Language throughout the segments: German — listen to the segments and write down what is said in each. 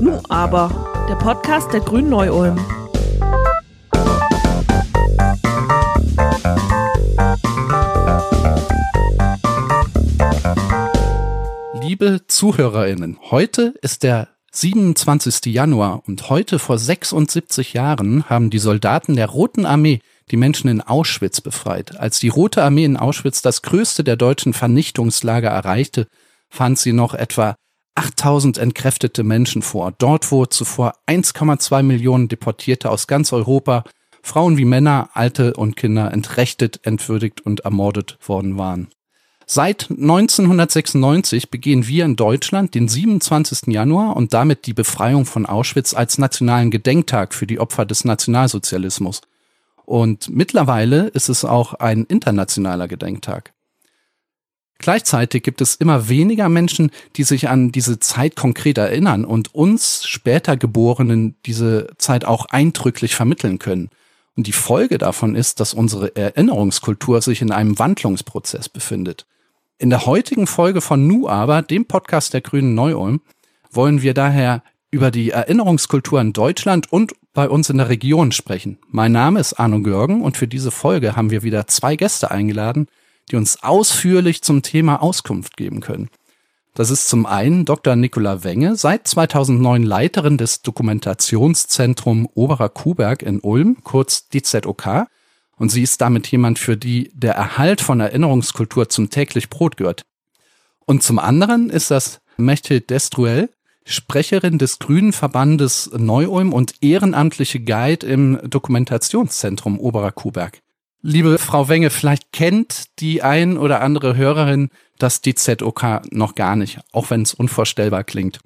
Nu aber, der Podcast der Grünen Neu-Ulm. Liebe ZuhörerInnen, heute ist der 27. Januar und heute vor 76 Jahren haben die Soldaten der Roten Armee die Menschen in Auschwitz befreit. Als die Rote Armee in Auschwitz das größte der deutschen Vernichtungslager erreichte, fand sie noch etwa 8000 entkräftete Menschen vor. Dort, wo zuvor 1,2 Millionen Deportierte aus ganz Europa, Frauen wie Männer, Alte und Kinder entrechtet, entwürdigt und ermordet worden waren. Seit 1996 begehen wir in Deutschland den 27. Januar und damit die Befreiung von Auschwitz als nationalen Gedenktag für die Opfer des Nationalsozialismus. Und mittlerweile ist es auch ein internationaler Gedenktag. Gleichzeitig gibt es immer weniger Menschen, die sich an diese Zeit konkret erinnern und uns später Geborenen diese Zeit auch eindrücklich vermitteln können. Und die Folge davon ist, dass unsere Erinnerungskultur sich in einem Wandlungsprozess befindet. In der heutigen Folge von Nu aber, dem Podcast der Grünen Neu-Ulm, wollen wir daher über die Erinnerungskultur in Deutschland und bei uns in der Region sprechen. Mein Name ist Arno Görgen und für diese Folge haben wir wieder zwei Gäste eingeladen, die uns ausführlich zum Thema Auskunft geben können. Das ist zum einen Dr. Nicola Wenge, seit 2009 Leiterin des Dokumentationszentrum Oberer Kuhberg in Ulm, kurz DZOK. Und sie ist damit jemand, für die der Erhalt von Erinnerungskultur zum täglich Brot gehört. Und zum anderen ist das Mechthild Destruel, Sprecherin des Grünen Verbandes Neu-Ulm und ehrenamtliche Guide im Dokumentationszentrum Oberer Kuhberg. Liebe Frau Wenge, vielleicht kennt die ein oder andere Hörerin das DZOK noch gar nicht, auch wenn es unvorstellbar klingt.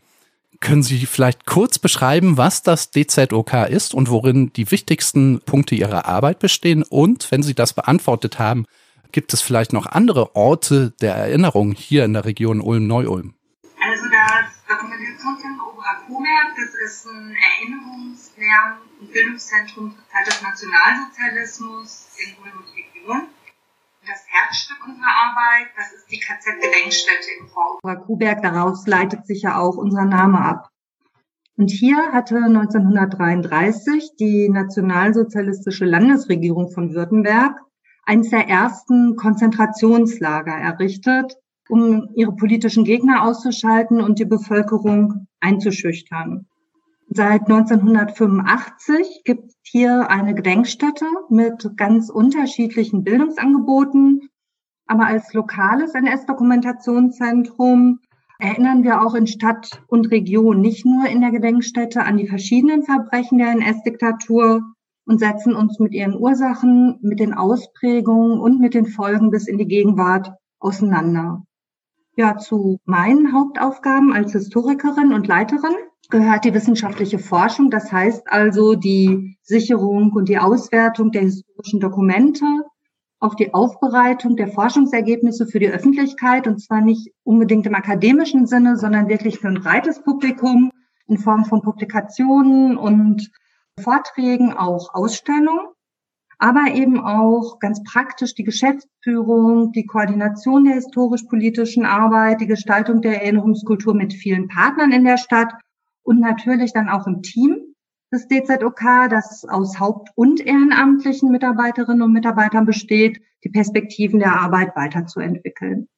Können Sie vielleicht kurz beschreiben, was das DZOK ist und worin die wichtigsten Punkte Ihrer Arbeit bestehen? Und wenn Sie das beantwortet haben, gibt es vielleicht noch andere Orte der Erinnerung hier in der Region Ulm-Neu-Ulm? Also das Dokumentationszentrum Oberer Kuhberg, das ist ein Erinnerungs-, Lern- und Bildungszentrum Zeit des Nationalsozialismus in Ulm und Region das Herzstück unserer Arbeit, das ist die KZ-Gedenkstätte im Vorort. Kuhberg, daraus leitet sich ja auch unser Name ab. Und hier hatte 1933 die nationalsozialistische Landesregierung von Württemberg eines der ersten Konzentrationslager errichtet, um ihre politischen Gegner auszuschalten und die Bevölkerung einzuschüchtern. Seit 1985 gibt es hier eine Gedenkstätte mit ganz unterschiedlichen Bildungsangeboten. Aber als lokales NS-Dokumentationszentrum erinnern wir auch in Stadt und Region nicht nur in der Gedenkstätte an die verschiedenen Verbrechen der NS-Diktatur und setzen uns mit ihren Ursachen, mit den Ausprägungen und mit den Folgen bis in die Gegenwart auseinander. Ja, zu meinen Hauptaufgaben als Historikerin und Leiterin gehört die wissenschaftliche Forschung. Das heißt also die Sicherung und die Auswertung der historischen Dokumente, auch die Aufbereitung der Forschungsergebnisse für die Öffentlichkeit und zwar nicht unbedingt im akademischen Sinne, sondern wirklich für ein breites Publikum in Form von Publikationen und Vorträgen, auch Ausstellungen, aber eben auch ganz praktisch die Geschäftsführung, die Koordination der historisch-politischen Arbeit, die Gestaltung der Erinnerungskultur mit vielen Partnern in der Stadt und natürlich dann auch im Team des DZOK, das aus haupt- und ehrenamtlichen Mitarbeiterinnen und Mitarbeitern besteht, die Perspektiven der Arbeit weiterzuentwickeln.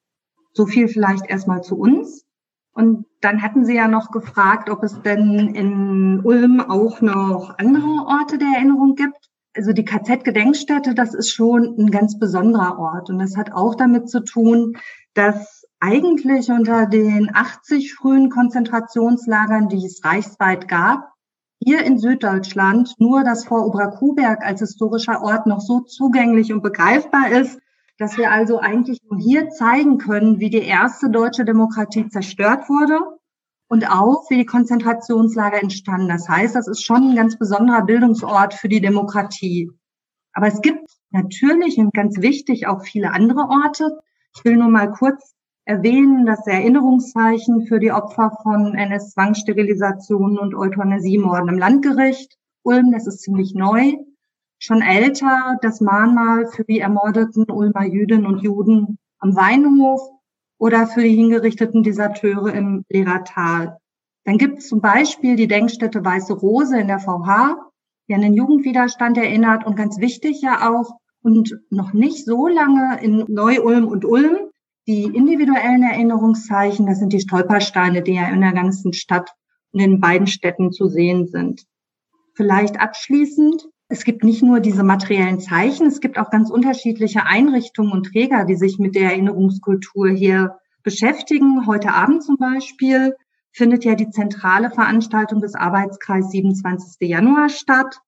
So viel vielleicht erstmal zu uns. Und dann hatten Sie ja noch gefragt, ob es denn in Ulm auch noch andere Orte der Erinnerung gibt. Also die KZ-Gedenkstätte, das ist schon ein ganz besonderer Ort. Und das hat auch damit zu tun, dass eigentlich unter den 80 frühen Konzentrationslagern, die es reichsweit gab, hier in Süddeutschland nur das Fort Oberkuhberg als historischer Ort noch so zugänglich und begreifbar ist, dass wir also eigentlich nur hier zeigen können, wie die erste deutsche Demokratie zerstört wurde und auch wie die Konzentrationslager entstanden. Das heißt, das ist schon ein ganz besonderer Bildungsort für die Demokratie. Aber es gibt natürlich und ganz wichtig auch viele andere Orte. Ich will nur mal kurz erwähnen das Erinnerungszeichen für die Opfer von NS-Zwangssterilisationen und Euthanasiemorden im Landgericht Ulm. Das ist ziemlich neu. Schon älter das Mahnmal für die ermordeten Ulmer Jüdinnen und Juden am Weinhof oder für die hingerichteten Deserteure im Lehrertal. Dann gibt es zum Beispiel die Denkstätte Weiße Rose in der VH, die an den Jugendwiderstand erinnert und ganz wichtig ja auch und noch nicht so lange in Neu-Ulm und Ulm die individuellen Erinnerungszeichen, das sind die Stolpersteine, die ja in der ganzen Stadt und in beiden Städten zu sehen sind. Vielleicht abschließend, es gibt nicht nur diese materiellen Zeichen, es gibt auch ganz unterschiedliche Einrichtungen und Träger, die sich mit der Erinnerungskultur hier beschäftigen. Heute Abend zum Beispiel findet ja die zentrale Veranstaltung des Arbeitskreis 27. Januar statt.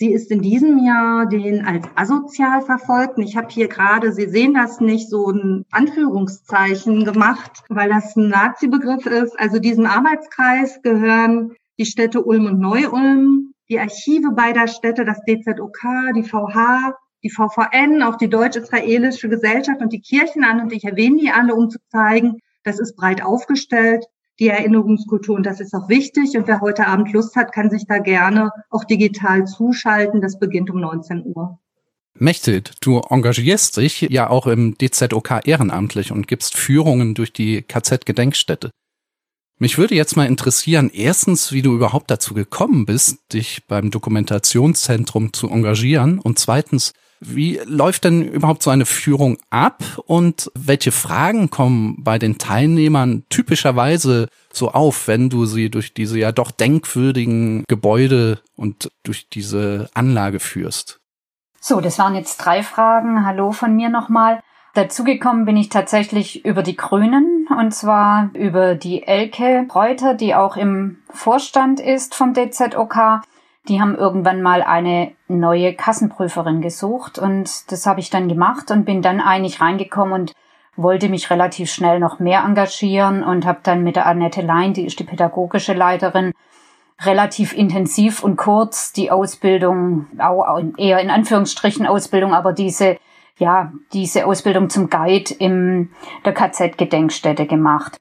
Sie ist in diesem Jahr den als asozial verfolgten. Ich habe hier gerade, Sie sehen das nicht, so ein Anführungszeichen gemacht, weil das ein Nazi-Begriff ist. Also diesem Arbeitskreis gehören die Städte Ulm und Neu-Ulm, die Archive beider Städte, das DZOK, die VH, die VVN, auch die Deutsch-Israelische Gesellschaft und die Kirchen an. Und ich erwähne die alle, um zu zeigen, das ist breit aufgestellt die Erinnerungskultur. Und das ist auch wichtig. Und wer heute Abend Lust hat, kann sich da gerne auch digital zuschalten. Das beginnt um 19 Uhr. Mechthild, du engagierst dich ja auch im DZOK ehrenamtlich und gibst Führungen durch die KZ-Gedenkstätte. Mich würde jetzt mal interessieren, erstens, wie du überhaupt dazu gekommen bist, dich beim Dokumentationszentrum zu engagieren und zweitens, wie läuft denn überhaupt so eine Führung ab und welche Fragen kommen bei den Teilnehmern typischerweise so auf, wenn du sie durch diese ja doch denkwürdigen Gebäude und durch diese Anlage führst? So, das waren jetzt drei Fragen. Hallo von mir nochmal. Dazugekommen bin ich tatsächlich über die Grünen und zwar über die Elke Reuter, die auch im Vorstand ist vom DZOK. Die haben irgendwann mal eine neue Kassenprüferin gesucht und das habe ich dann gemacht und bin dann eigentlich reingekommen und wollte mich relativ schnell noch mehr engagieren und habe dann mit der Annette Lein, die ist die pädagogische Leiterin, relativ intensiv und kurz die Ausbildung, auch eher in Anführungsstrichen Ausbildung, aber diese ja, diese Ausbildung zum Guide im der KZ-Gedenkstätte gemacht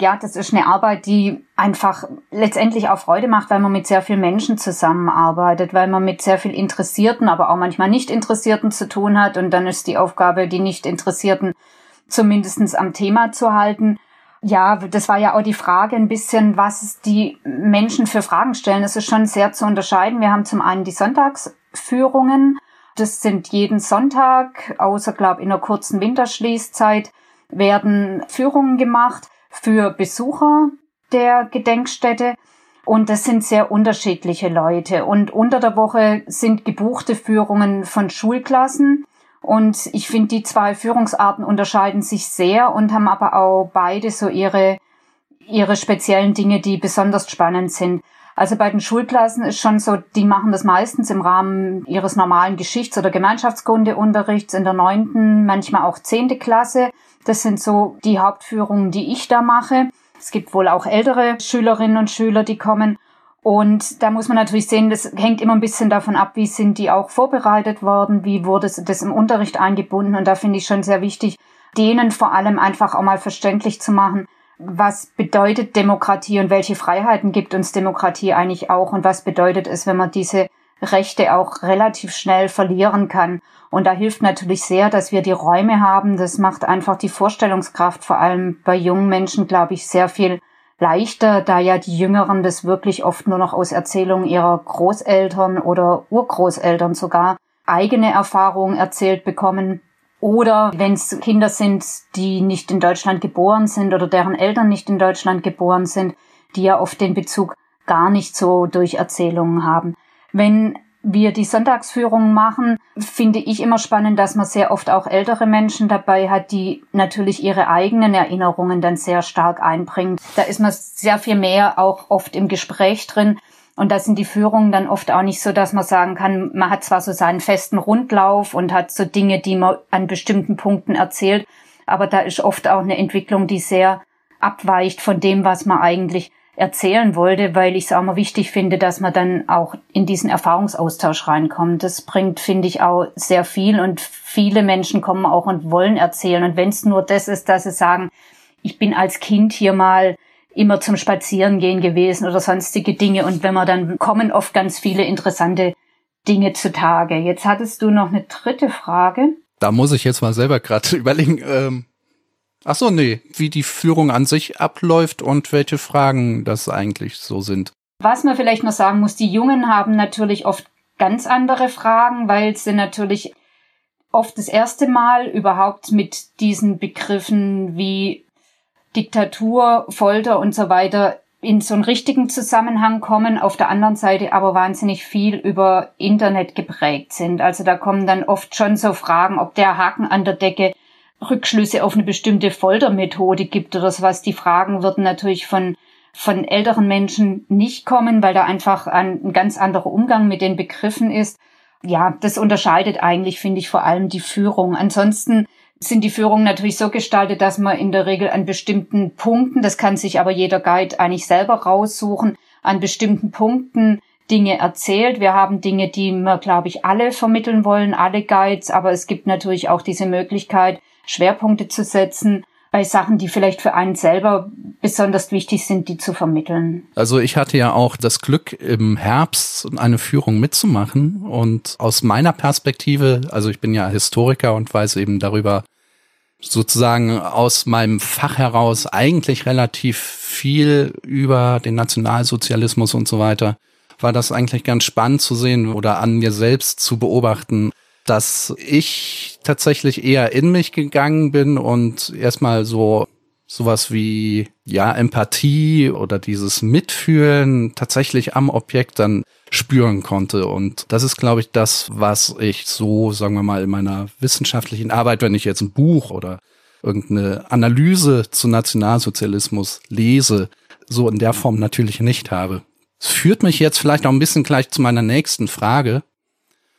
ja, das ist eine Arbeit, die einfach letztendlich auch Freude macht, weil man mit sehr vielen Menschen zusammenarbeitet, weil man mit sehr viel Interessierten, aber auch manchmal nicht Interessierten zu tun hat. Und dann ist die Aufgabe, die nicht Interessierten zumindestens am Thema zu halten. Ja, das war ja auch die Frage ein bisschen, was die Menschen für Fragen stellen. Das ist schon sehr zu unterscheiden. Wir haben zum einen die Sonntagsführungen. Das sind jeden Sonntag, außer, glaube in einer kurzen Winterschließzeit, werden Führungen gemacht für Besucher der Gedenkstätte. Und das sind sehr unterschiedliche Leute. Und unter der Woche sind gebuchte Führungen von Schulklassen. Und ich finde, die zwei Führungsarten unterscheiden sich sehr und haben aber auch beide so ihre, ihre speziellen Dinge, die besonders spannend sind. Also bei den Schulklassen ist schon so, die machen das meistens im Rahmen ihres normalen Geschichts- oder Gemeinschaftskundeunterrichts in der neunten, manchmal auch zehnte Klasse. Das sind so die Hauptführungen, die ich da mache. Es gibt wohl auch ältere Schülerinnen und Schüler, die kommen. Und da muss man natürlich sehen, das hängt immer ein bisschen davon ab, wie sind die auch vorbereitet worden, wie wurde das im Unterricht eingebunden. Und da finde ich schon sehr wichtig, denen vor allem einfach auch mal verständlich zu machen, was bedeutet Demokratie und welche Freiheiten gibt uns Demokratie eigentlich auch und was bedeutet es, wenn man diese Rechte auch relativ schnell verlieren kann. Und da hilft natürlich sehr, dass wir die Räume haben. Das macht einfach die Vorstellungskraft, vor allem bei jungen Menschen, glaube ich, sehr viel leichter, da ja die Jüngeren das wirklich oft nur noch aus Erzählungen ihrer Großeltern oder Urgroßeltern sogar eigene Erfahrungen erzählt bekommen. Oder wenn es Kinder sind, die nicht in Deutschland geboren sind oder deren Eltern nicht in Deutschland geboren sind, die ja oft den Bezug gar nicht so durch Erzählungen haben. Wenn wir die Sonntagsführung machen, finde ich immer spannend, dass man sehr oft auch ältere Menschen dabei hat, die natürlich ihre eigenen Erinnerungen dann sehr stark einbringen. Da ist man sehr viel mehr auch oft im Gespräch drin. Und da sind die Führungen dann oft auch nicht so, dass man sagen kann, man hat zwar so seinen festen Rundlauf und hat so Dinge, die man an bestimmten Punkten erzählt, aber da ist oft auch eine Entwicklung, die sehr abweicht von dem, was man eigentlich erzählen wollte, weil ich es auch mal wichtig finde, dass man dann auch in diesen Erfahrungsaustausch reinkommt. Das bringt, finde ich, auch sehr viel und viele Menschen kommen auch und wollen erzählen. Und wenn es nur das ist, dass sie sagen, ich bin als Kind hier mal immer zum Spazierengehen gewesen oder sonstige Dinge. Und wenn man dann kommen oft ganz viele interessante Dinge zutage. Jetzt hattest du noch eine dritte Frage. Da muss ich jetzt mal selber gerade überlegen. Ähm Ach so, nee, wie die Führung an sich abläuft und welche Fragen das eigentlich so sind. Was man vielleicht noch sagen muss, die Jungen haben natürlich oft ganz andere Fragen, weil sie natürlich oft das erste Mal überhaupt mit diesen Begriffen wie Diktatur, Folter und so weiter in so einen richtigen Zusammenhang kommen, auf der anderen Seite aber wahnsinnig viel über Internet geprägt sind. Also da kommen dann oft schon so Fragen, ob der Haken an der Decke Rückschlüsse auf eine bestimmte Foltermethode gibt oder sowas. Die Fragen würden natürlich von von älteren Menschen nicht kommen, weil da einfach ein, ein ganz anderer Umgang mit den Begriffen ist. Ja, das unterscheidet eigentlich, finde ich, vor allem die Führung. Ansonsten sind die Führungen natürlich so gestaltet, dass man in der Regel an bestimmten Punkten, das kann sich aber jeder Guide eigentlich selber raussuchen, an bestimmten Punkten Dinge erzählt. Wir haben Dinge, die wir, glaube ich, alle vermitteln wollen, alle Guides, aber es gibt natürlich auch diese Möglichkeit, Schwerpunkte zu setzen bei Sachen, die vielleicht für einen selber besonders wichtig sind, die zu vermitteln. Also ich hatte ja auch das Glück, im Herbst eine Führung mitzumachen und aus meiner Perspektive, also ich bin ja Historiker und weiß eben darüber sozusagen aus meinem Fach heraus eigentlich relativ viel über den Nationalsozialismus und so weiter, war das eigentlich ganz spannend zu sehen oder an mir selbst zu beobachten, dass ich tatsächlich eher in mich gegangen bin und erstmal so sowas wie ja Empathie oder dieses Mitfühlen tatsächlich am Objekt dann spüren konnte und das ist glaube ich das was ich so sagen wir mal in meiner wissenschaftlichen Arbeit wenn ich jetzt ein Buch oder irgendeine Analyse zu Nationalsozialismus lese so in der Form natürlich nicht habe. Es führt mich jetzt vielleicht auch ein bisschen gleich zu meiner nächsten Frage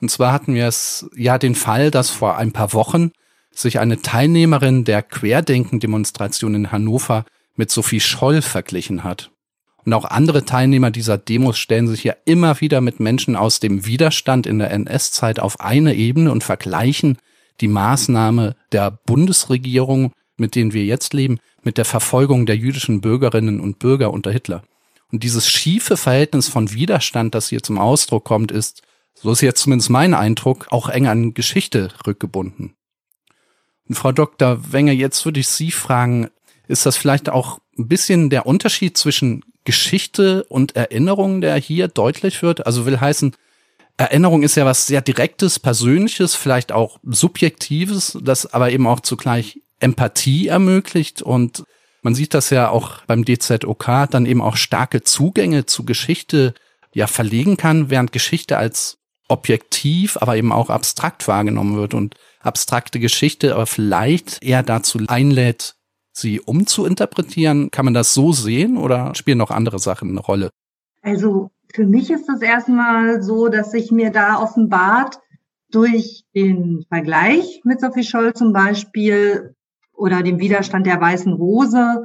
und zwar hatten wir es ja den Fall, dass vor ein paar Wochen sich eine Teilnehmerin der Querdenken-Demonstration in Hannover mit Sophie Scholl verglichen hat. Und auch andere Teilnehmer dieser Demos stellen sich ja immer wieder mit Menschen aus dem Widerstand in der NS-Zeit auf eine Ebene und vergleichen die Maßnahme der Bundesregierung, mit denen wir jetzt leben, mit der Verfolgung der jüdischen Bürgerinnen und Bürger unter Hitler. Und dieses schiefe Verhältnis von Widerstand, das hier zum Ausdruck kommt, ist so ist jetzt zumindest mein Eindruck, auch eng an Geschichte rückgebunden. Und Frau Dr. Wenger, jetzt würde ich Sie fragen, ist das vielleicht auch ein bisschen der Unterschied zwischen Geschichte und Erinnerung, der hier deutlich wird? Also will heißen, Erinnerung ist ja was sehr Direktes, Persönliches, vielleicht auch Subjektives, das aber eben auch zugleich Empathie ermöglicht und man sieht das ja auch beim DZOK, dann eben auch starke Zugänge zu Geschichte ja verlegen kann, während Geschichte als objektiv, aber eben auch abstrakt wahrgenommen wird und abstrakte Geschichte aber vielleicht eher dazu einlädt, sie umzuinterpretieren. Kann man das so sehen oder spielen noch andere Sachen eine Rolle? Also für mich ist es erstmal so, dass sich mir da offenbart durch den Vergleich mit Sophie Scholl zum Beispiel oder dem Widerstand der Weißen Rose,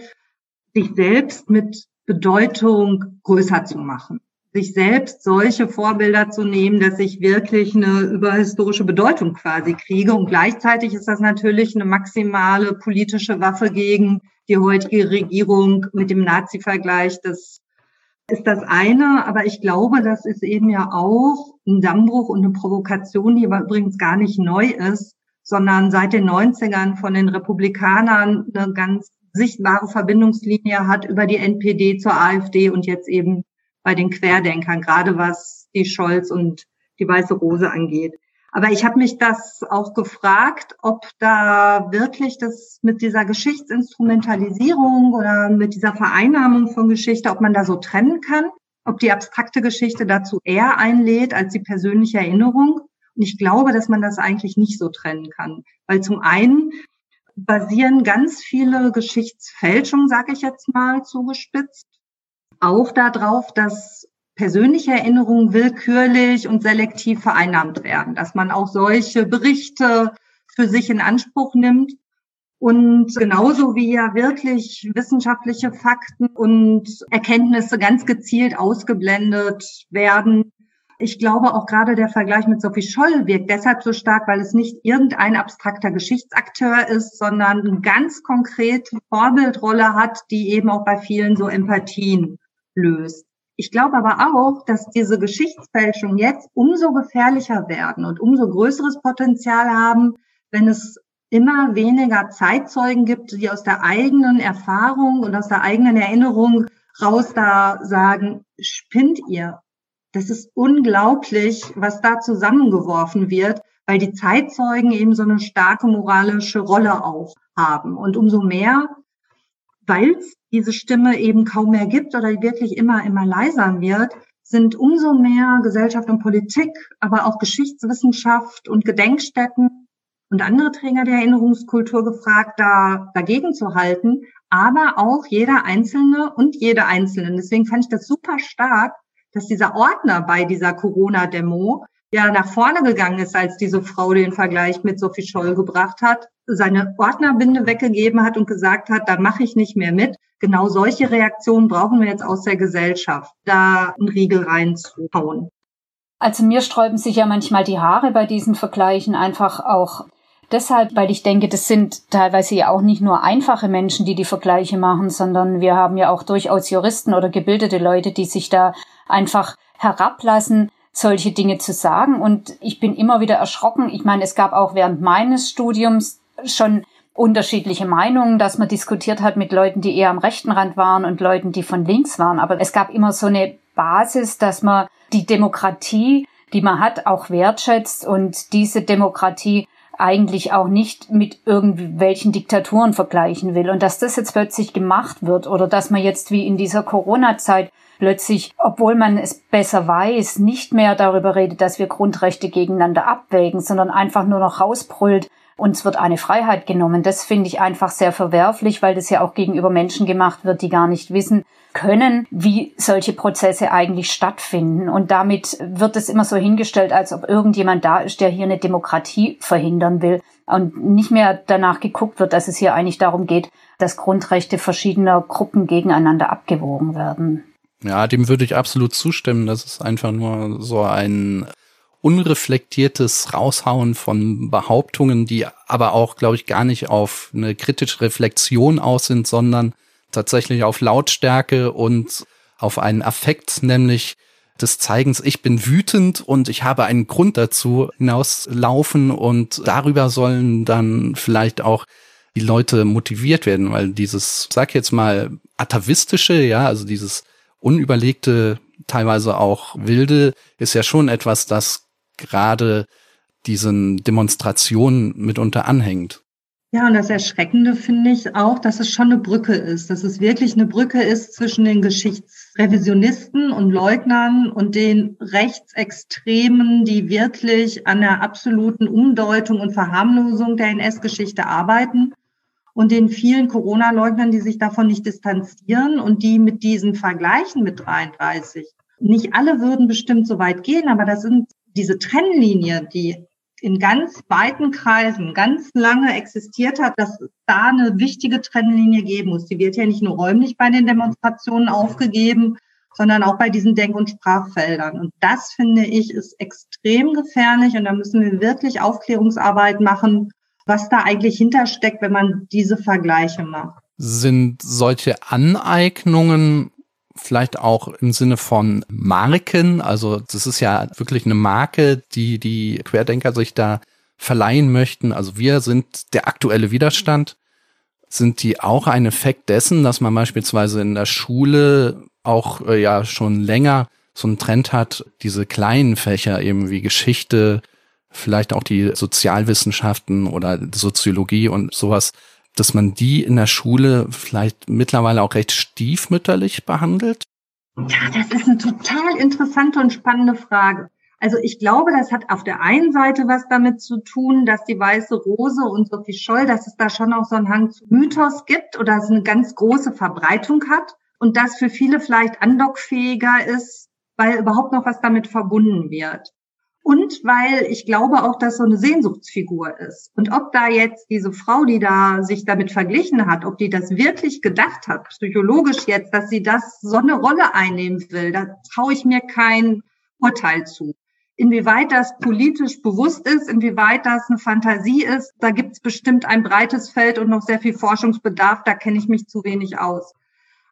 sich selbst mit Bedeutung größer zu machen sich selbst solche Vorbilder zu nehmen, dass ich wirklich eine überhistorische Bedeutung quasi kriege. Und gleichzeitig ist das natürlich eine maximale politische Waffe gegen die heutige Regierung mit dem Nazi-Vergleich. Das ist das eine. Aber ich glaube, das ist eben ja auch ein Dammbruch und eine Provokation, die aber übrigens gar nicht neu ist, sondern seit den 90ern von den Republikanern eine ganz sichtbare Verbindungslinie hat über die NPD zur AfD und jetzt eben bei den Querdenkern, gerade was die Scholz und die Weiße Rose angeht. Aber ich habe mich das auch gefragt, ob da wirklich das mit dieser Geschichtsinstrumentalisierung oder mit dieser Vereinnahmung von Geschichte, ob man da so trennen kann, ob die abstrakte Geschichte dazu eher einlädt als die persönliche Erinnerung. Und ich glaube, dass man das eigentlich nicht so trennen kann, weil zum einen basieren ganz viele Geschichtsfälschungen, sage ich jetzt mal zugespitzt, auch darauf, dass persönliche Erinnerungen willkürlich und selektiv vereinnahmt werden, dass man auch solche Berichte für sich in Anspruch nimmt und genauso wie ja wirklich wissenschaftliche Fakten und Erkenntnisse ganz gezielt ausgeblendet werden. Ich glaube auch gerade der Vergleich mit Sophie Scholl wirkt deshalb so stark, weil es nicht irgendein abstrakter Geschichtsakteur ist, sondern eine ganz konkrete Vorbildrolle hat, die eben auch bei vielen so Empathien löst. Ich glaube aber auch, dass diese Geschichtsfälschungen jetzt umso gefährlicher werden und umso größeres Potenzial haben, wenn es immer weniger Zeitzeugen gibt, die aus der eigenen Erfahrung und aus der eigenen Erinnerung raus da sagen, spinnt ihr. Das ist unglaublich, was da zusammengeworfen wird, weil die Zeitzeugen eben so eine starke moralische Rolle aufhaben. Und umso mehr, weil es diese Stimme eben kaum mehr gibt oder wirklich immer, immer leiser wird, sind umso mehr Gesellschaft und Politik, aber auch Geschichtswissenschaft und Gedenkstätten und andere Träger der Erinnerungskultur gefragt, da dagegen zu halten, aber auch jeder Einzelne und jede Einzelne. Deswegen fand ich das super stark, dass dieser Ordner bei dieser Corona-Demo ja nach vorne gegangen ist, als diese Frau den Vergleich mit Sophie Scholl gebracht hat, seine Ordnerbinde weggegeben hat und gesagt hat, da mache ich nicht mehr mit. Genau solche Reaktionen brauchen wir jetzt aus der Gesellschaft, da einen Riegel reinzuhauen. Also mir sträuben sich ja manchmal die Haare bei diesen Vergleichen einfach auch deshalb, weil ich denke, das sind teilweise ja auch nicht nur einfache Menschen, die die Vergleiche machen, sondern wir haben ja auch durchaus Juristen oder gebildete Leute, die sich da einfach herablassen, solche Dinge zu sagen. Und ich bin immer wieder erschrocken. Ich meine, es gab auch während meines Studiums schon unterschiedliche Meinungen, dass man diskutiert hat mit Leuten, die eher am rechten Rand waren und Leuten, die von links waren. Aber es gab immer so eine Basis, dass man die Demokratie, die man hat, auch wertschätzt und diese Demokratie eigentlich auch nicht mit irgendwelchen Diktaturen vergleichen will. Und dass das jetzt plötzlich gemacht wird oder dass man jetzt wie in dieser Corona-Zeit plötzlich, obwohl man es besser weiß, nicht mehr darüber redet, dass wir Grundrechte gegeneinander abwägen, sondern einfach nur noch rausbrüllt, uns wird eine Freiheit genommen. Das finde ich einfach sehr verwerflich, weil das ja auch gegenüber Menschen gemacht wird, die gar nicht wissen können, wie solche Prozesse eigentlich stattfinden. Und damit wird es immer so hingestellt, als ob irgendjemand da ist, der hier eine Demokratie verhindern will und nicht mehr danach geguckt wird, dass es hier eigentlich darum geht, dass Grundrechte verschiedener Gruppen gegeneinander abgewogen werden. Ja, dem würde ich absolut zustimmen. Das ist einfach nur so ein unreflektiertes Raushauen von Behauptungen, die aber auch, glaube ich, gar nicht auf eine kritische Reflexion aus sind, sondern tatsächlich auf Lautstärke und auf einen Affekt, nämlich des Zeigens, ich bin wütend und ich habe einen Grund dazu hinauslaufen und darüber sollen dann vielleicht auch die Leute motiviert werden, weil dieses, sag jetzt mal, atavistische, ja, also dieses unüberlegte, teilweise auch wilde, ist ja schon etwas, das gerade diesen Demonstrationen mitunter anhängt. Ja, und das Erschreckende finde ich auch, dass es schon eine Brücke ist, dass es wirklich eine Brücke ist zwischen den Geschichtsrevisionisten und Leugnern und den Rechtsextremen, die wirklich an der absoluten Umdeutung und Verharmlosung der NS-Geschichte arbeiten und den vielen Corona-Leugnern, die sich davon nicht distanzieren und die mit diesen Vergleichen mit 33. Nicht alle würden bestimmt so weit gehen, aber das sind diese Trennlinie, die in ganz weiten Kreisen ganz lange existiert hat, dass da eine wichtige Trennlinie geben muss. Die wird ja nicht nur räumlich bei den Demonstrationen aufgegeben, sondern auch bei diesen Denk- und Sprachfeldern. Und das finde ich ist extrem gefährlich und da müssen wir wirklich Aufklärungsarbeit machen, was da eigentlich hintersteckt, wenn man diese Vergleiche macht. Sind solche Aneignungen vielleicht auch im Sinne von Marken, also das ist ja wirklich eine Marke, die die Querdenker sich da verleihen möchten. Also wir sind der aktuelle Widerstand. Sind die auch ein Effekt dessen, dass man beispielsweise in der Schule auch äh, ja schon länger so einen Trend hat, diese kleinen Fächer eben wie Geschichte, vielleicht auch die Sozialwissenschaften oder Soziologie und sowas, dass man die in der Schule vielleicht mittlerweile auch recht stiefmütterlich behandelt? Ja, das ist eine total interessante und spannende Frage. Also ich glaube, das hat auf der einen Seite was damit zu tun, dass die weiße Rose und Sophie Scholl, dass es da schon auch so einen Hang zu Mythos gibt oder es eine ganz große Verbreitung hat und das für viele vielleicht andockfähiger ist, weil überhaupt noch was damit verbunden wird und weil ich glaube auch, dass so eine Sehnsuchtsfigur ist. Und ob da jetzt diese Frau, die da sich damit verglichen hat, ob die das wirklich gedacht hat, psychologisch jetzt, dass sie das so eine Rolle einnehmen will, da traue ich mir kein Urteil zu. Inwieweit das politisch bewusst ist, inwieweit das eine Fantasie ist, da gibt es bestimmt ein breites Feld und noch sehr viel Forschungsbedarf, da kenne ich mich zu wenig aus.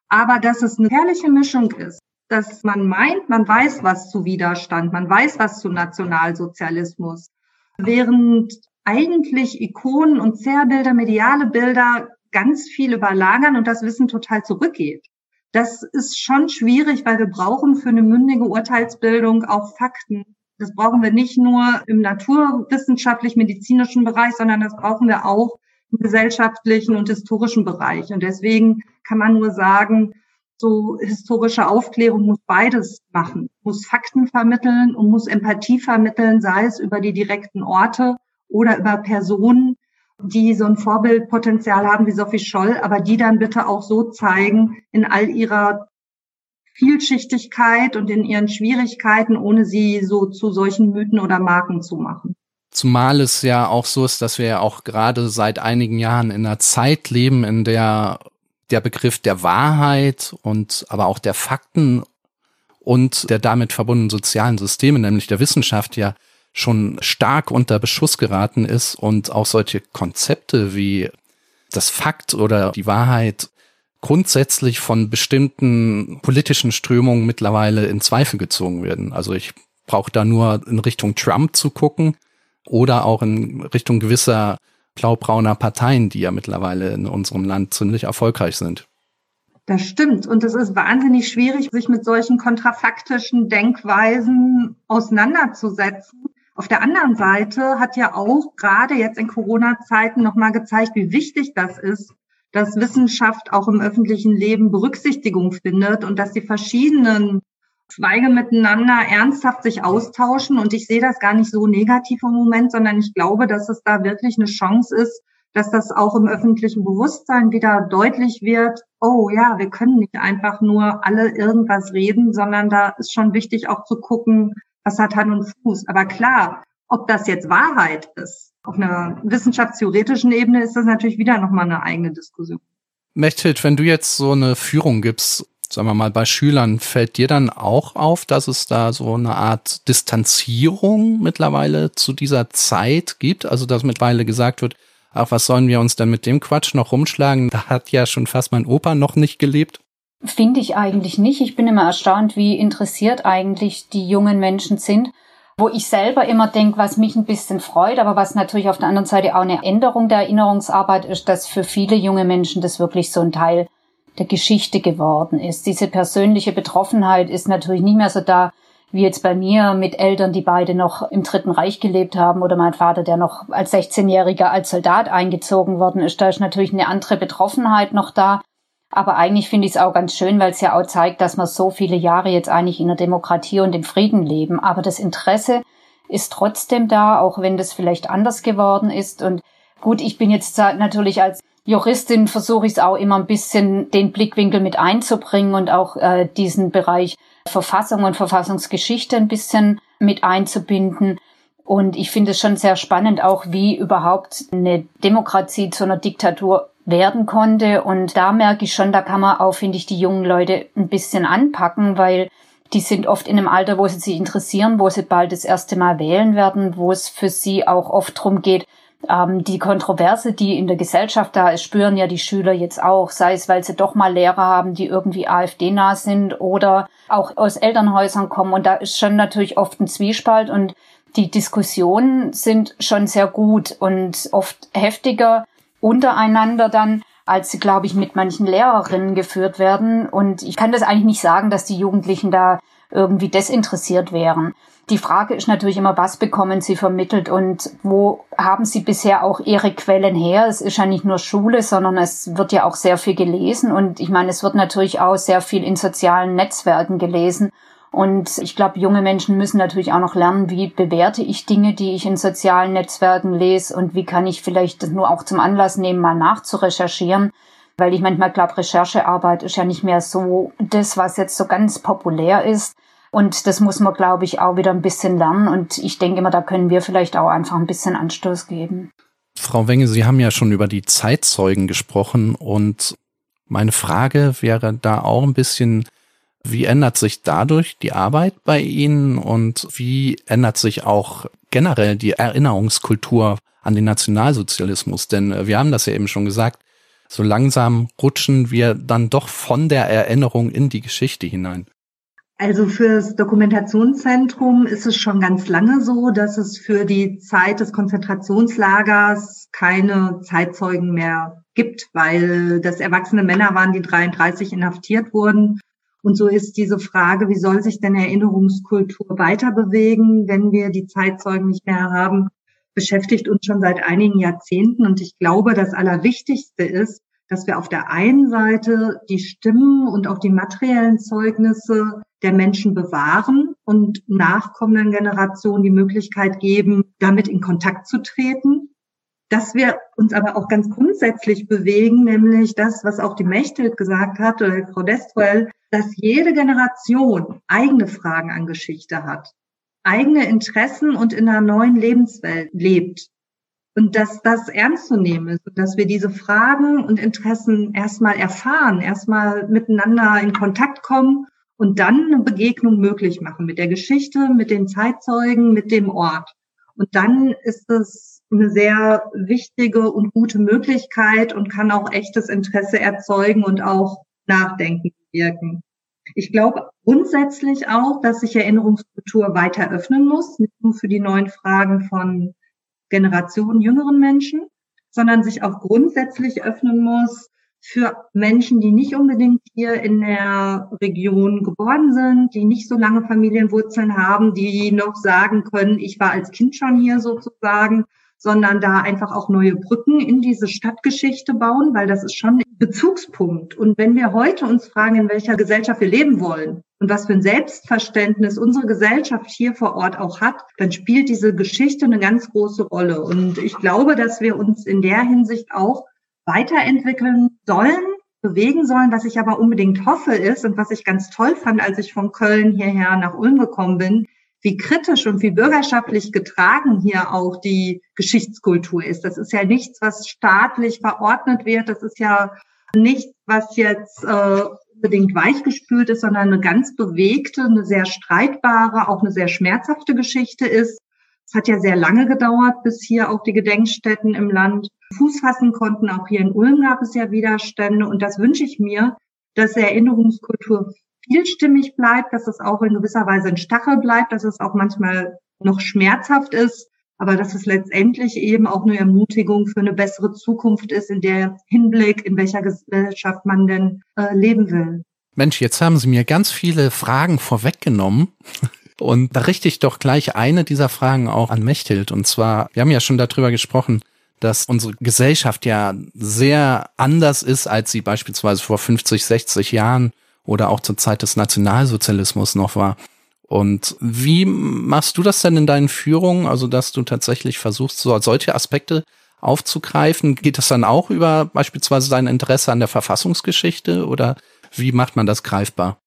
Aber dass es eine herrliche Mischung ist dass man meint, man weiß was zu Widerstand, man weiß was zu Nationalsozialismus. Während eigentlich Ikonen und Zerrbilder, mediale Bilder ganz viel überlagern und das Wissen total zurückgeht. Das ist schon schwierig, weil wir brauchen für eine mündige Urteilsbildung auch Fakten. Das brauchen wir nicht nur im naturwissenschaftlich-medizinischen Bereich, sondern das brauchen wir auch im gesellschaftlichen und historischen Bereich. Und deswegen kann man nur sagen, so historische Aufklärung muss beides machen, muss Fakten vermitteln und muss Empathie vermitteln, sei es über die direkten Orte oder über Personen, die so ein Vorbildpotenzial haben wie Sophie Scholl, aber die dann bitte auch so zeigen in all ihrer Vielschichtigkeit und in ihren Schwierigkeiten, ohne sie so zu solchen Mythen oder Marken zu machen. Zumal es ja auch so ist, dass wir ja auch gerade seit einigen Jahren in einer Zeit leben, in der der Begriff der Wahrheit und aber auch der Fakten und der damit verbundenen sozialen Systeme, nämlich der Wissenschaft, ja schon stark unter Beschuss geraten ist und auch solche Konzepte wie das Fakt oder die Wahrheit grundsätzlich von bestimmten politischen Strömungen mittlerweile in Zweifel gezogen werden. Also ich brauche da nur in Richtung Trump zu gucken oder auch in Richtung gewisser blaubrauner Parteien, die ja mittlerweile in unserem Land ziemlich erfolgreich sind. Das stimmt. Und es ist wahnsinnig schwierig, sich mit solchen kontrafaktischen Denkweisen auseinanderzusetzen, auf der anderen Seite hat ja auch gerade jetzt in Corona-Zeiten nochmal gezeigt, wie wichtig das ist, dass Wissenschaft auch im öffentlichen Leben Berücksichtigung findet und dass die verschiedenen Zweige miteinander ernsthaft sich austauschen. Und ich sehe das gar nicht so negativ im Moment, sondern ich glaube, dass es da wirklich eine Chance ist, dass das auch im öffentlichen Bewusstsein wieder deutlich wird, oh ja, wir können nicht einfach nur alle irgendwas reden, sondern da ist schon wichtig auch zu gucken, was hat Hand und Fuß. Aber klar, ob das jetzt Wahrheit ist, auf einer wissenschaftstheoretischen Ebene ist das natürlich wieder nochmal eine eigene Diskussion. Mechthild, wenn du jetzt so eine Führung gibst, sagen wir mal bei Schülern, fällt dir dann auch auf, dass es da so eine Art Distanzierung mittlerweile zu dieser Zeit gibt? Also dass mittlerweile gesagt wird, ach, was sollen wir uns denn mit dem Quatsch noch rumschlagen? Da hat ja schon fast mein Opa noch nicht gelebt. Finde ich eigentlich nicht. Ich bin immer erstaunt, wie interessiert eigentlich die jungen Menschen sind. Wo ich selber immer denke, was mich ein bisschen freut, aber was natürlich auf der anderen Seite auch eine Änderung der Erinnerungsarbeit ist, dass für viele junge Menschen das wirklich so ein Teil der Geschichte geworden ist. Diese persönliche Betroffenheit ist natürlich nicht mehr so da, wie jetzt bei mir mit Eltern, die beide noch im Dritten Reich gelebt haben oder mein Vater, der noch als 16-Jähriger als Soldat eingezogen worden ist. Da ist natürlich eine andere Betroffenheit noch da. Aber eigentlich finde ich es auch ganz schön, weil es ja auch zeigt, dass wir so viele Jahre jetzt eigentlich in der Demokratie und im Frieden leben. Aber das Interesse ist trotzdem da, auch wenn das vielleicht anders geworden ist. Und gut, ich bin jetzt natürlich als Juristin versuche ich es auch immer ein bisschen den Blickwinkel mit einzubringen und auch äh, diesen Bereich Verfassung und Verfassungsgeschichte ein bisschen mit einzubinden. Und ich finde es schon sehr spannend, auch wie überhaupt eine Demokratie zu einer Diktatur werden konnte. Und da merke ich schon, da kann man auch, finde ich, die jungen Leute ein bisschen anpacken, weil die sind oft in einem Alter, wo sie sich interessieren, wo sie bald das erste Mal wählen werden, wo es für sie auch oft darum geht, ähm, die Kontroverse, die in der Gesellschaft da ist, spüren ja die Schüler jetzt auch, sei es, weil sie doch mal Lehrer haben, die irgendwie AfD-nah sind oder auch aus Elternhäusern kommen. Und da ist schon natürlich oft ein Zwiespalt und die Diskussionen sind schon sehr gut und oft heftiger untereinander dann, als sie, glaube ich, mit manchen Lehrerinnen geführt werden. Und ich kann das eigentlich nicht sagen, dass die Jugendlichen da irgendwie desinteressiert wären. Die Frage ist natürlich immer, was bekommen sie vermittelt und wo haben sie bisher auch ihre Quellen her? Es ist ja nicht nur Schule, sondern es wird ja auch sehr viel gelesen und ich meine, es wird natürlich auch sehr viel in sozialen Netzwerken gelesen. Und ich glaube, junge Menschen müssen natürlich auch noch lernen, wie bewerte ich Dinge, die ich in sozialen Netzwerken lese und wie kann ich vielleicht das nur auch zum Anlass nehmen, mal nachzurecherchieren. Weil ich manchmal glaube, Recherchearbeit ist ja nicht mehr so das, was jetzt so ganz populär ist. Und das muss man, glaube ich, auch wieder ein bisschen lernen. Und ich denke immer, da können wir vielleicht auch einfach ein bisschen Anstoß geben. Frau Wenge, Sie haben ja schon über die Zeitzeugen gesprochen und meine Frage wäre da auch ein bisschen, wie ändert sich dadurch die Arbeit bei Ihnen und wie ändert sich auch generell die Erinnerungskultur an den Nationalsozialismus? Denn äh, wir haben das ja eben schon gesagt, so langsam rutschen wir dann doch von der Erinnerung in die Geschichte hinein. Also fürs Dokumentationszentrum ist es schon ganz lange so, dass es für die Zeit des Konzentrationslagers keine Zeitzeugen mehr gibt, weil das erwachsene Männer waren, die 33 inhaftiert wurden. Und so ist diese Frage, wie soll sich denn Erinnerungskultur weiter bewegen, wenn wir die Zeitzeugen nicht mehr haben, beschäftigt uns schon seit einigen Jahrzehnten. Und ich glaube, das Allerwichtigste ist, dass wir auf der einen Seite die Stimmen und auch die materiellen Zeugnisse der Menschen bewahren und nachkommenden Generationen die Möglichkeit geben, damit in Kontakt zu treten. Dass wir uns aber auch ganz grundsätzlich bewegen, nämlich das, was auch die Mechthild gesagt hat, oder Frau Destwell, dass jede Generation eigene Fragen an Geschichte hat, eigene Interessen und in einer neuen Lebenswelt lebt. Und dass das ernst zu nehmen ist und dass wir diese Fragen und Interessen erstmal erfahren, erstmal miteinander in Kontakt kommen und dann eine Begegnung möglich machen mit der Geschichte, mit den Zeitzeugen, mit dem Ort. Und dann ist es eine sehr wichtige und gute Möglichkeit und kann auch echtes Interesse erzeugen und auch Nachdenken wirken. Ich glaube grundsätzlich auch, dass sich Erinnerungskultur weiter öffnen muss, nicht nur für die neuen Fragen von Generationen jüngeren Menschen, sondern sich auch grundsätzlich öffnen muss für Menschen, die nicht unbedingt hier in der Region geboren sind, die nicht so lange Familienwurzeln haben, die noch sagen können, ich war als Kind schon hier sozusagen, sondern da einfach auch neue Brücken in diese Stadtgeschichte bauen, weil das ist schon ein Bezugspunkt. Und wenn wir heute uns fragen, in welcher Gesellschaft wir leben wollen und was für ein Selbstverständnis unsere Gesellschaft hier vor Ort auch hat, dann spielt diese Geschichte eine ganz große Rolle. Und ich glaube, dass wir uns in der Hinsicht auch weiterentwickeln sollen, bewegen sollen. Was ich aber unbedingt hoffe ist und was ich ganz toll fand, als ich von Köln hierher nach Ulm gekommen bin, wie kritisch und wie bürgerschaftlich getragen hier auch die Geschichtskultur ist. Das ist ja nichts, was staatlich verordnet wird. Das ist ja nichts, was jetzt äh, unbedingt weichgespült ist, sondern eine ganz bewegte, eine sehr streitbare, auch eine sehr schmerzhafte Geschichte ist. Es hat ja sehr lange gedauert, bis hier auch die Gedenkstätten im Land Fuß fassen konnten. Auch hier in Ulm gab es ja Widerstände. Und das wünsche ich mir, dass Erinnerungskultur vielstimmig bleibt, dass es auch in gewisser Weise ein Stachel bleibt, dass es auch manchmal noch schmerzhaft ist, aber dass es letztendlich eben auch eine Ermutigung für eine bessere Zukunft ist, in der Hinblick, in welcher Gesellschaft man denn äh, leben will. Mensch, jetzt haben Sie mir ganz viele Fragen vorweggenommen. Und da richte ich doch gleich eine dieser Fragen auch an Mechthild. Und zwar, wir haben ja schon darüber gesprochen, dass unsere Gesellschaft ja sehr anders ist, als sie beispielsweise vor 50, 60 Jahren oder auch zur Zeit des Nationalsozialismus noch war. Und wie machst du das denn in deinen Führungen? Also, dass du tatsächlich versuchst, so solche Aspekte aufzugreifen? Geht das dann auch über beispielsweise dein Interesse an der Verfassungsgeschichte oder wie macht man das greifbar?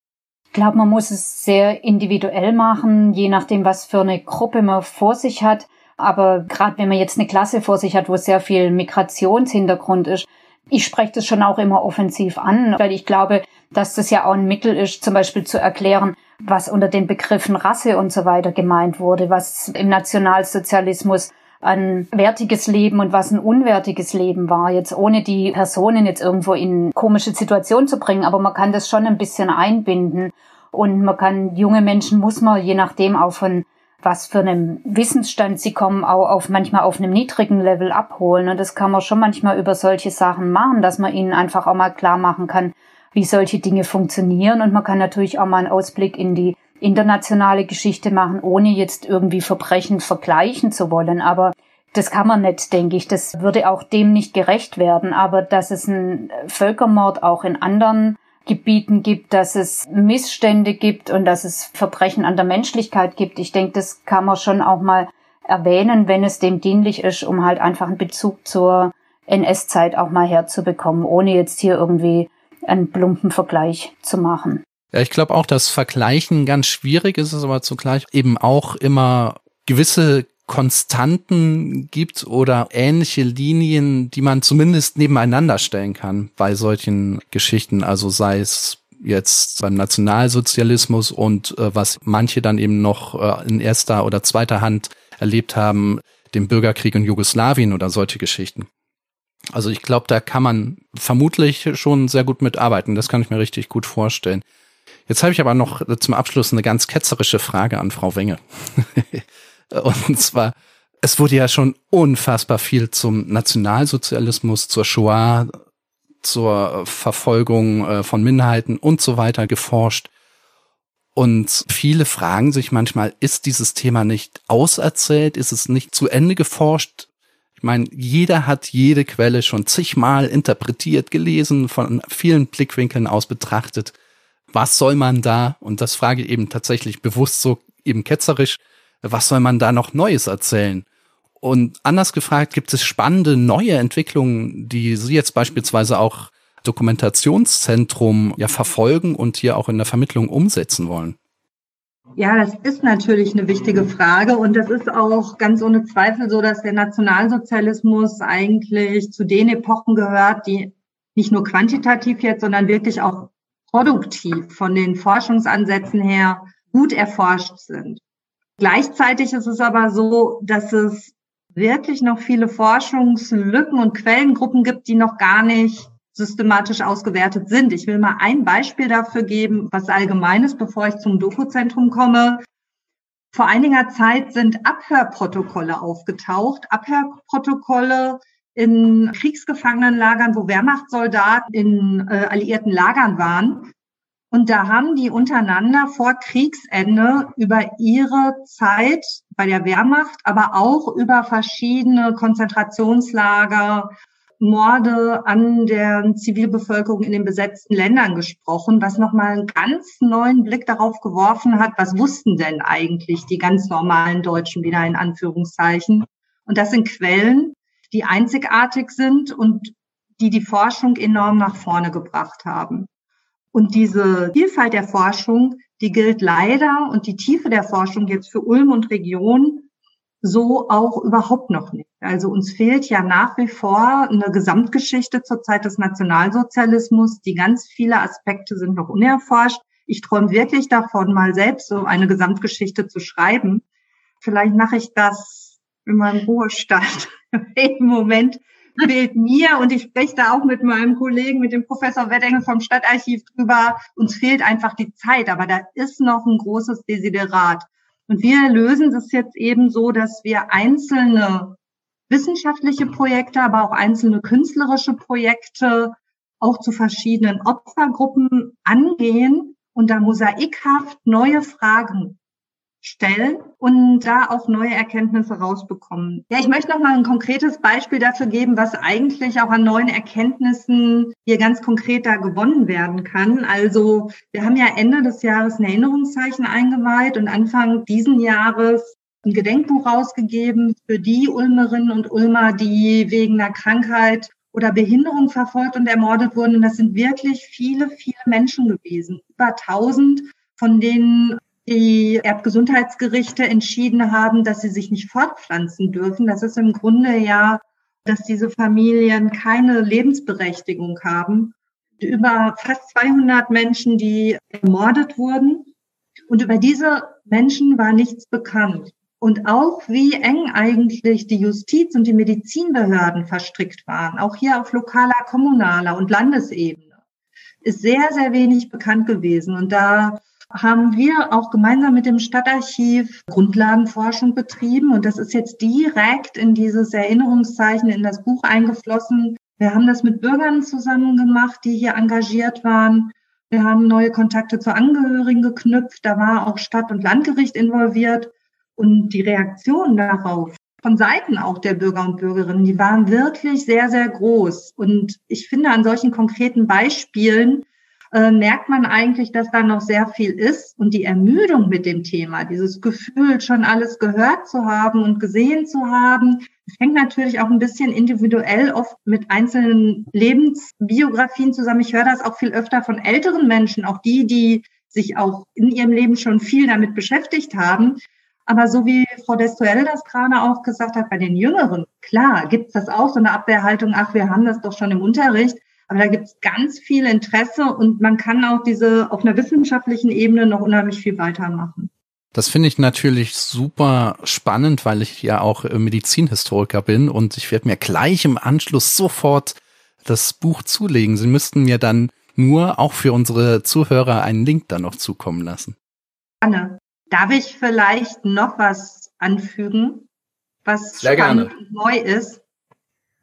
Ich glaube, man muss es sehr individuell machen, je nachdem, was für eine Gruppe man vor sich hat. Aber gerade wenn man jetzt eine Klasse vor sich hat, wo sehr viel Migrationshintergrund ist, ich spreche das schon auch immer offensiv an, weil ich glaube, dass das ja auch ein Mittel ist, zum Beispiel zu erklären, was unter den Begriffen Rasse und so weiter gemeint wurde, was im Nationalsozialismus ein wertiges Leben und was ein unwertiges Leben war, jetzt ohne die Personen jetzt irgendwo in komische Situationen zu bringen, aber man kann das schon ein bisschen einbinden und man kann junge Menschen muss man je nachdem auch von was für einem Wissensstand sie kommen, auch auf manchmal auf einem niedrigen Level abholen. Und das kann man schon manchmal über solche Sachen machen, dass man ihnen einfach auch mal klar machen kann, wie solche Dinge funktionieren. Und man kann natürlich auch mal einen Ausblick in die internationale Geschichte machen, ohne jetzt irgendwie Verbrechen vergleichen zu wollen. Aber das kann man nicht, denke ich. Das würde auch dem nicht gerecht werden. Aber dass es einen Völkermord auch in anderen Gebieten gibt, dass es Missstände gibt und dass es Verbrechen an der Menschlichkeit gibt. Ich denke, das kann man schon auch mal erwähnen, wenn es dem dienlich ist, um halt einfach einen Bezug zur NS-Zeit auch mal herzubekommen, ohne jetzt hier irgendwie einen plumpen Vergleich zu machen. Ja, ich glaube auch, dass Vergleichen ganz schwierig ist, es aber zugleich eben auch immer gewisse Konstanten gibt oder ähnliche Linien, die man zumindest nebeneinander stellen kann bei solchen Geschichten. Also sei es jetzt beim Nationalsozialismus und äh, was manche dann eben noch äh, in erster oder zweiter Hand erlebt haben, dem Bürgerkrieg in Jugoslawien oder solche Geschichten. Also ich glaube, da kann man vermutlich schon sehr gut mitarbeiten. Das kann ich mir richtig gut vorstellen. Jetzt habe ich aber noch zum Abschluss eine ganz ketzerische Frage an Frau Wenge. Und zwar, es wurde ja schon unfassbar viel zum Nationalsozialismus, zur Shoah, zur Verfolgung äh, von Minderheiten und so weiter geforscht. Und viele fragen sich manchmal, ist dieses Thema nicht auserzählt? Ist es nicht zu Ende geforscht? Ich meine, jeder hat jede Quelle schon zigmal interpretiert, gelesen, von vielen Blickwinkeln aus betrachtet. Was soll man da, und das frage ich eben tatsächlich bewusst so eben ketzerisch, was soll man da noch Neues erzählen? Und anders gefragt, gibt es spannende neue Entwicklungen, die Sie jetzt beispielsweise auch Dokumentationszentrum ja verfolgen und hier auch in der Vermittlung umsetzen wollen? Ja, das ist natürlich eine wichtige Frage und das ist auch ganz ohne Zweifel so, dass der Nationalsozialismus eigentlich zu den Epochen gehört, die nicht nur quantitativ jetzt, sondern wirklich auch produktiv von den Forschungsansätzen her gut erforscht sind. Gleichzeitig ist es aber so, dass es wirklich noch viele Forschungslücken und Quellengruppen gibt, die noch gar nicht systematisch ausgewertet sind. Ich will mal ein Beispiel dafür geben, was allgemeines, bevor ich zum Dokuzentrum komme. Vor einiger Zeit sind Abhörprotokolle aufgetaucht. Abhörprotokolle in Kriegsgefangenenlagern, wo Wehrmachtssoldaten in äh, alliierten Lagern waren. Und da haben die untereinander vor Kriegsende über ihre Zeit bei der Wehrmacht, aber auch über verschiedene Konzentrationslager, Morde an der Zivilbevölkerung in den besetzten Ländern gesprochen, was nochmal einen ganz neuen Blick darauf geworfen hat, was wussten denn eigentlich die ganz normalen Deutschen wieder in Anführungszeichen. Und das sind Quellen, die einzigartig sind und die die Forschung enorm nach vorne gebracht haben. Und diese Vielfalt der Forschung, die gilt leider und die Tiefe der Forschung jetzt für Ulm und Region so auch überhaupt noch nicht. Also uns fehlt ja nach wie vor eine Gesamtgeschichte zur Zeit des Nationalsozialismus. Die ganz viele Aspekte sind noch unerforscht. Ich träume wirklich davon, mal selbst so eine Gesamtgeschichte zu schreiben. Vielleicht mache ich das in meinem Ruhestand. Im Moment fehlt mir und ich spreche da auch mit meinem Kollegen, mit dem Professor Weddengel vom Stadtarchiv drüber. Uns fehlt einfach die Zeit, aber da ist noch ein großes Desiderat. Und wir lösen das jetzt eben so, dass wir einzelne wissenschaftliche Projekte, aber auch einzelne künstlerische Projekte auch zu verschiedenen Opfergruppen angehen und da mosaikhaft neue Fragen stellen und da auch neue Erkenntnisse rausbekommen. Ja, ich möchte noch mal ein konkretes Beispiel dafür geben, was eigentlich auch an neuen Erkenntnissen hier ganz konkret da gewonnen werden kann. Also wir haben ja Ende des Jahres ein Erinnerungszeichen eingeweiht und Anfang diesen Jahres ein Gedenkbuch rausgegeben für die Ulmerinnen und Ulmer, die wegen einer Krankheit oder Behinderung verfolgt und ermordet wurden. Und das sind wirklich viele, viele Menschen gewesen. Über 1000, von denen die Erbgesundheitsgerichte entschieden haben, dass sie sich nicht fortpflanzen dürfen. Das ist im Grunde ja, dass diese Familien keine Lebensberechtigung haben. Über fast 200 Menschen, die ermordet wurden. Und über diese Menschen war nichts bekannt. Und auch wie eng eigentlich die Justiz und die Medizinbehörden verstrickt waren, auch hier auf lokaler, kommunaler und Landesebene, ist sehr, sehr wenig bekannt gewesen. Und da haben wir auch gemeinsam mit dem Stadtarchiv Grundlagenforschung betrieben. Und das ist jetzt direkt in dieses Erinnerungszeichen, in das Buch eingeflossen. Wir haben das mit Bürgern zusammen gemacht, die hier engagiert waren. Wir haben neue Kontakte zu Angehörigen geknüpft. Da war auch Stadt- und Landgericht involviert. Und die Reaktion darauf von Seiten auch der Bürger und Bürgerinnen, die waren wirklich sehr, sehr groß. Und ich finde, an solchen konkreten Beispielen äh, merkt man eigentlich, dass da noch sehr viel ist und die Ermüdung mit dem Thema, dieses Gefühl, schon alles gehört zu haben und gesehen zu haben, hängt natürlich auch ein bisschen individuell oft mit einzelnen Lebensbiografien zusammen. Ich höre das auch viel öfter von älteren Menschen, auch die, die sich auch in ihrem Leben schon viel damit beschäftigt haben. Aber so wie Frau Destuel das gerade auch gesagt hat, bei den Jüngeren, klar, gibt es das auch, so eine Abwehrhaltung, ach, wir haben das doch schon im Unterricht. Aber da gibt es ganz viel Interesse und man kann auch diese auf einer wissenschaftlichen Ebene noch unheimlich viel weitermachen. Das finde ich natürlich super spannend, weil ich ja auch äh, Medizinhistoriker bin und ich werde mir gleich im Anschluss sofort das Buch zulegen. Sie müssten mir dann nur auch für unsere Zuhörer einen Link da noch zukommen lassen. Gerne. Darf ich vielleicht noch was anfügen, was Sehr spannend gerne. und neu ist?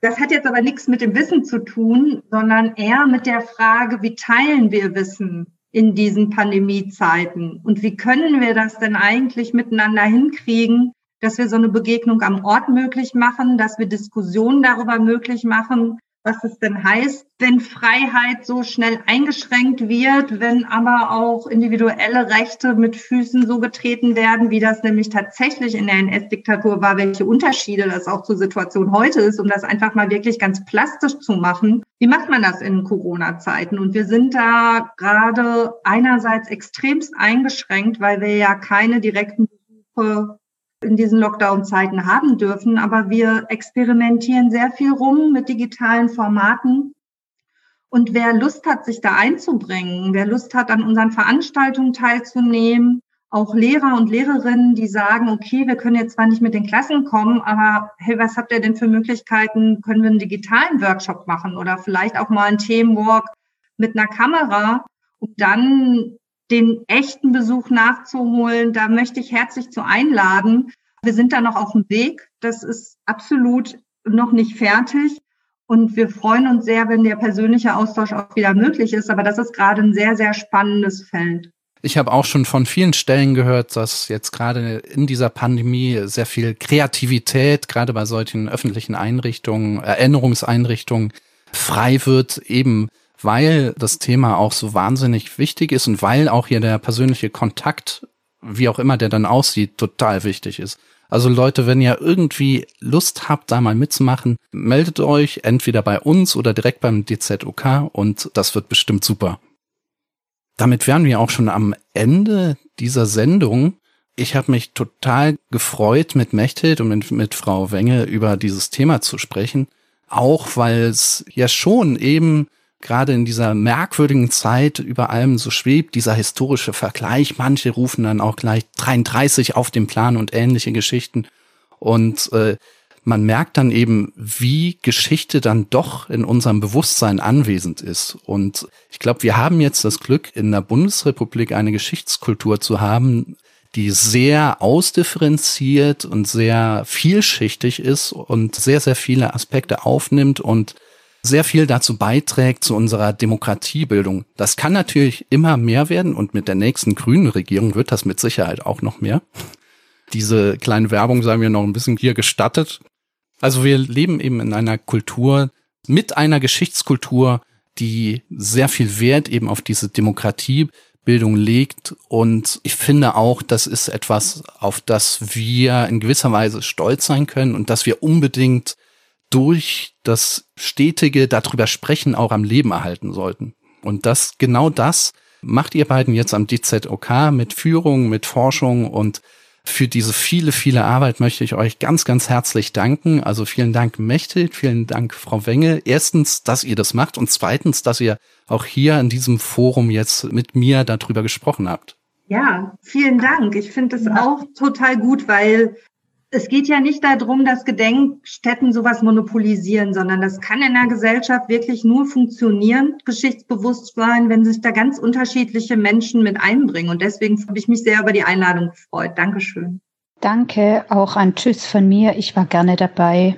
Das hat jetzt aber nichts mit dem Wissen zu tun, sondern eher mit der Frage, wie teilen wir Wissen in diesen Pandemiezeiten und wie können wir das denn eigentlich miteinander hinkriegen, dass wir so eine Begegnung am Ort möglich machen, dass wir Diskussionen darüber möglich machen, was es denn heißt, wenn Freiheit so schnell eingeschränkt wird, wenn aber auch individuelle Rechte mit Füßen so getreten werden, wie das nämlich tatsächlich in der NS-Diktatur war, welche Unterschiede das auch zur Situation heute ist, um das einfach mal wirklich ganz plastisch zu machen. Wie macht man das in Corona-Zeiten? Und wir sind da gerade einerseits extremst eingeschränkt, weil wir ja keine direkten in diesen Lockdown-Zeiten haben dürfen. Aber wir experimentieren sehr viel rum mit digitalen Formaten. Und wer Lust hat, sich da einzubringen, wer Lust hat, an unseren Veranstaltungen teilzunehmen, auch Lehrer und Lehrerinnen, die sagen, okay, wir können jetzt zwar nicht mit den Klassen kommen, aber hey, was habt ihr denn für Möglichkeiten? Können wir einen digitalen Workshop machen oder vielleicht auch mal einen Themenwalk mit einer Kamera, um dann den echten Besuch nachzuholen. Da möchte ich herzlich zu einladen. Wir sind da noch auf dem Weg. Das ist absolut noch nicht fertig. Und wir freuen uns sehr, wenn der persönliche Austausch auch wieder möglich ist. Aber das ist gerade ein sehr, sehr spannendes Feld. Ich habe auch schon von vielen Stellen gehört, dass jetzt gerade in dieser Pandemie sehr viel Kreativität, gerade bei solchen öffentlichen Einrichtungen, Erinnerungseinrichtungen, frei wird, eben weil das Thema auch so wahnsinnig wichtig ist und weil auch hier der persönliche Kontakt, wie auch immer der dann aussieht, total wichtig ist. Also Leute, wenn ihr irgendwie Lust habt, da mal mitzumachen, meldet euch entweder bei uns oder direkt beim DZOK und das wird bestimmt super. Damit wären wir auch schon am Ende dieser Sendung. Ich habe mich total gefreut, mit Mechthild und mit, mit Frau Wenge über dieses Thema zu sprechen. Auch weil es ja schon eben gerade in dieser merkwürdigen Zeit über allem so schwebt, dieser historische Vergleich. Manche rufen dann auch gleich 33 auf dem Plan und ähnliche Geschichten. Und äh, man merkt dann eben, wie Geschichte dann doch in unserem Bewusstsein anwesend ist. Und ich glaube, wir haben jetzt das Glück, in der Bundesrepublik eine Geschichtskultur zu haben, die sehr ausdifferenziert und sehr vielschichtig ist und sehr, sehr viele Aspekte aufnimmt und sehr viel dazu beiträgt zu unserer Demokratiebildung. Das kann natürlich immer mehr werden und mit der nächsten grünen Regierung wird das mit Sicherheit auch noch mehr. Diese kleine Werbung sei mir noch ein bisschen hier gestattet. Also wir leben eben in einer Kultur mit einer Geschichtskultur, die sehr viel Wert eben auf diese Demokratiebildung legt. Und ich finde auch, das ist etwas, auf das wir in gewisser Weise stolz sein können und dass wir unbedingt durch das stetige darüber sprechen auch am Leben erhalten sollten. Und das, genau das macht ihr beiden jetzt am DZOK mit Führung, mit Forschung und für diese viele, viele Arbeit möchte ich euch ganz, ganz herzlich danken. Also vielen Dank, Mechthild, vielen Dank, Frau Wenge. Erstens, dass ihr das macht und zweitens, dass ihr auch hier in diesem Forum jetzt mit mir darüber gesprochen habt. Ja, vielen Dank. Ich finde es auch total gut, weil es geht ja nicht darum, dass Gedenkstätten sowas monopolisieren, sondern das kann in der Gesellschaft wirklich nur funktionieren, Geschichtsbewusstsein, wenn sich da ganz unterschiedliche Menschen mit einbringen. Und deswegen habe ich mich sehr über die Einladung gefreut. Dankeschön. Danke auch an Tschüss von mir. Ich war gerne dabei.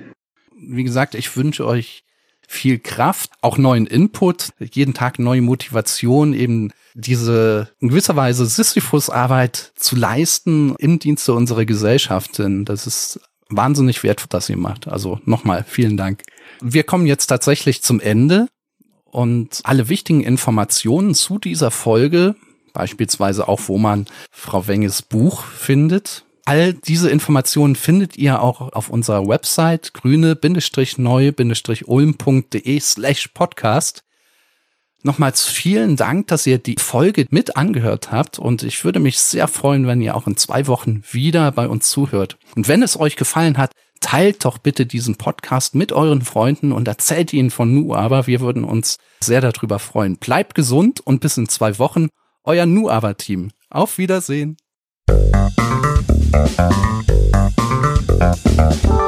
Wie gesagt, ich wünsche euch viel Kraft, auch neuen Input, jeden Tag neue Motivation, eben diese in gewisser Weise Sisyphus-Arbeit zu leisten im Dienste unserer Gesellschaft. Denn das ist wahnsinnig wertvoll, was ihr macht. Also nochmal vielen Dank. Wir kommen jetzt tatsächlich zum Ende und alle wichtigen Informationen zu dieser Folge, beispielsweise auch, wo man Frau Wenges Buch findet, All diese Informationen findet ihr auch auf unserer Website grüne-neu-ulm.de slash podcast. Nochmals vielen Dank, dass ihr die Folge mit angehört habt und ich würde mich sehr freuen, wenn ihr auch in zwei Wochen wieder bei uns zuhört. Und wenn es euch gefallen hat, teilt doch bitte diesen Podcast mit euren Freunden und erzählt ihnen von Nu, aber wir würden uns sehr darüber freuen. Bleibt gesund und bis in zwei Wochen, euer Nu, aber Team. Auf Wiedersehen. Thank you.